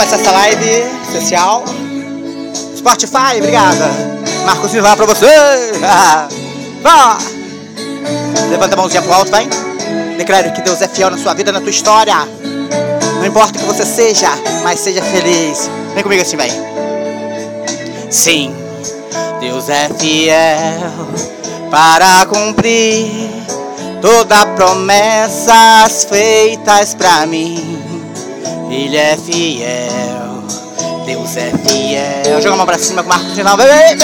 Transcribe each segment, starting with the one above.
começar essa live especial. Spotify, obrigada. Marcos Silva pra você. Vá. Levanta a mãozinha pro alto, vai. Declare que Deus é fiel na sua vida, na tua história. Não importa o que você seja, mas seja feliz. Vem comigo assim, vai. Sim, Deus é fiel para cumprir todas promessas feitas pra mim. Ele é fiel, Deus é fiel. Joga a mão pra cima com o marco final, bebê.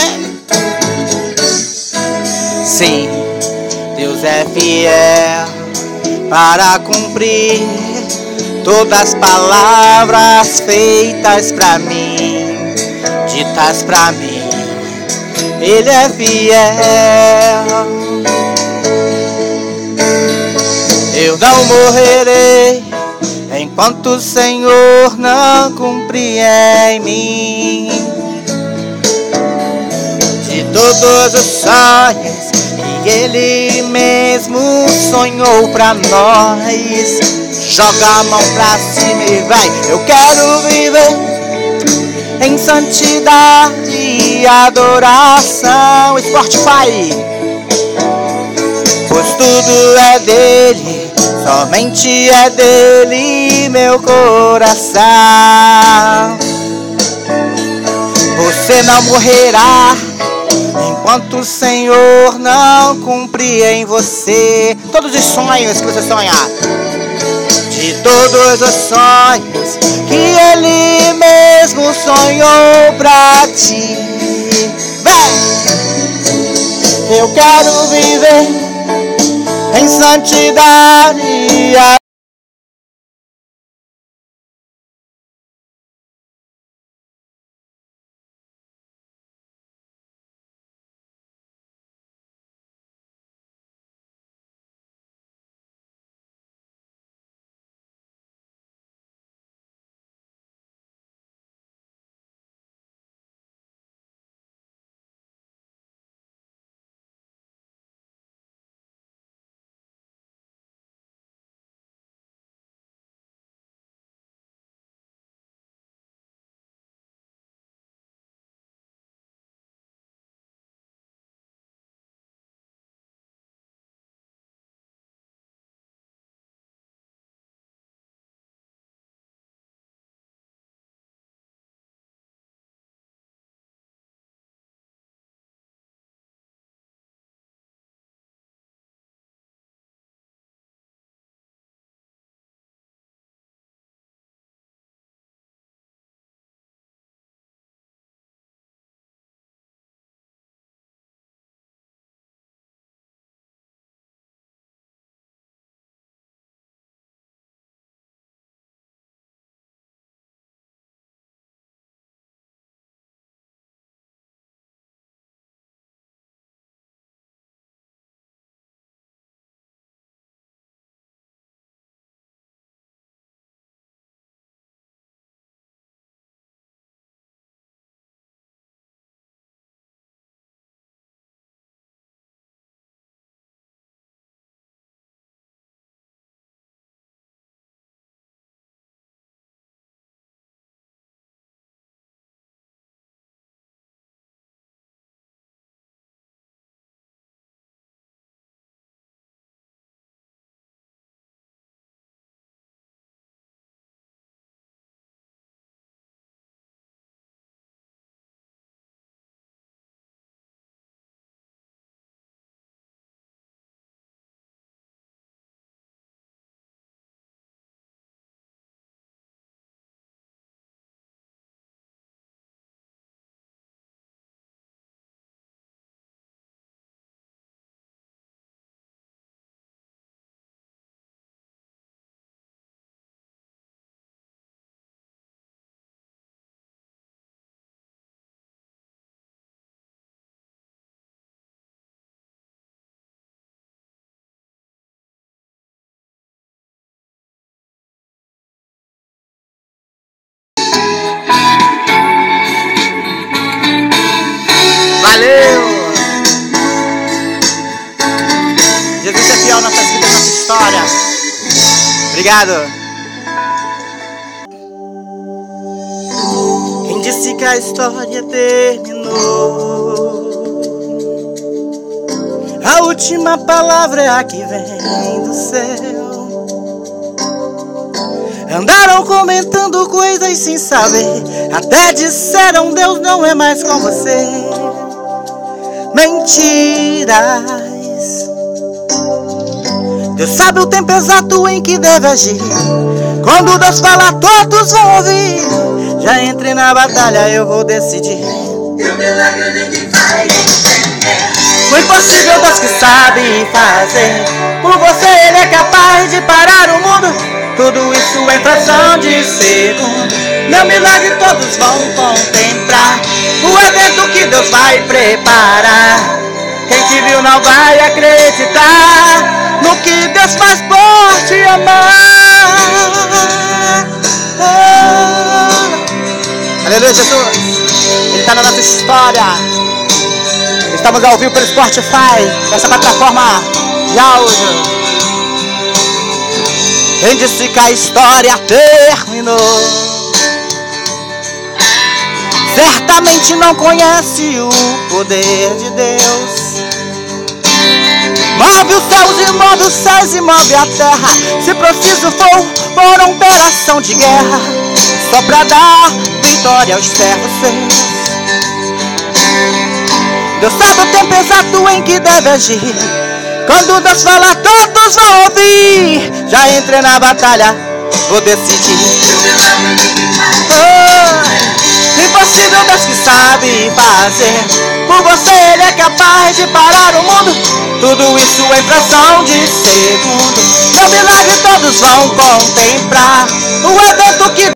Sim, Deus é fiel para cumprir todas as palavras feitas pra mim, ditas pra mim. Ele é fiel. Eu não morrerei enquanto o Senhor não cumprir em mim de todos os sonhos que Ele mesmo sonhou pra nós. Joga a mão pra cima e vai. Eu quero viver em santidade e adoração. Spotify, pois tudo é dele Somente é dele meu coração. Você não morrerá enquanto o Senhor não cumprir em você todos os sonhos que você sonhar. De todos os sonhos que Ele mesmo sonhou pra ti. Vem! Eu quero viver em santidade. Obrigado. que a história terminou. A última palavra é a que vem do céu. Andaram comentando coisas sem saber. Até disseram Deus não é mais com você. Mentiras. Deus sabe o tempo exato em que deve agir. Quando Deus fala, todos vão ouvir. Já entrei na batalha, eu vou decidir. Teu milagre ninguém vai entender. O impossível Deus que sabe fazer. Por você Ele é capaz de parar o mundo. Tudo isso em fração de segundo. Meu milagre todos vão contemplar. O evento que Deus vai preparar. Quem te viu não vai acreditar no que Deus faz por te amar. Oh. Aleluia, Jesus. Ele está na nossa história. Estamos ao vivo pelo Spotify, essa plataforma de áudio. Quem disse que a história terminou? Certamente não conhece o poder de Deus. Move os céus e move os céus e move a terra. Se preciso for uma operação de guerra, só pra dar vitória aos servos. Deus sabe o tempo exato em que deve agir. Quando Deus falar, todos vão ouvir. Já entrei na batalha, vou decidir. Oh, impossível, Deus que sabe fazer. Por você Ele é capaz de parar o mundo. Tudo isso em fração de segundo. Meu milagre todos vão contemplar. O evento que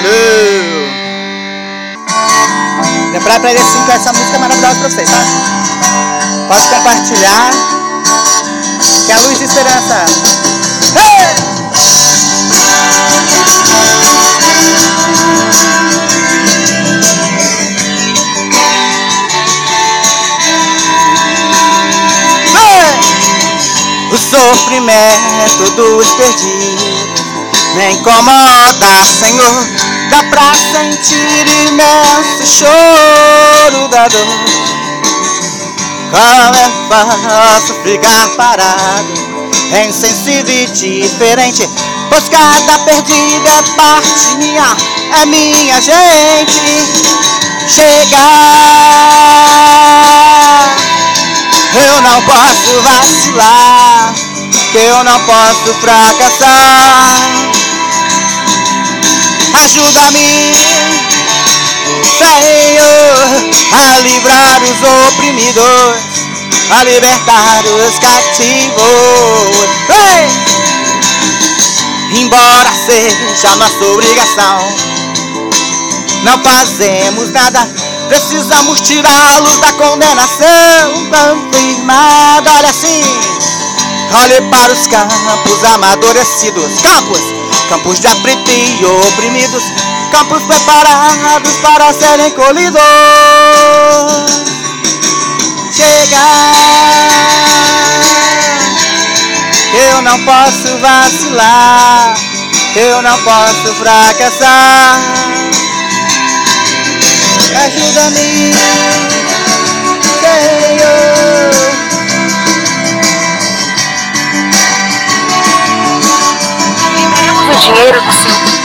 Valeu! Lembrar pra ele assim com essa música maravilhosa pra vocês, tá? Pode compartilhar. Que é a luz de esperança. Hey! O sofrimento dos perdidos me incomoda, Senhor. Dá pra sentir imenso choro da dor. Como é fácil ficar parado, é insensível e diferente. Pois cada perdida é parte minha, é minha gente. Chegar, eu não posso vacilar, que eu não posso fracassar. Ajuda-me, Senhor, a livrar os oprimidos, a libertar os cativos. Ei! Embora seja nossa obrigação, não fazemos nada. Precisamos tirá-los da condenação confirmada. Olha assim, Olhe para os campos amadurecidos, campos, Campos de aflito e oprimidos Campos preparados para serem colhidos. Chega! Eu não posso vacilar Eu não posso fracassar. Ajuda-me Senhor. muito dinheiro do seu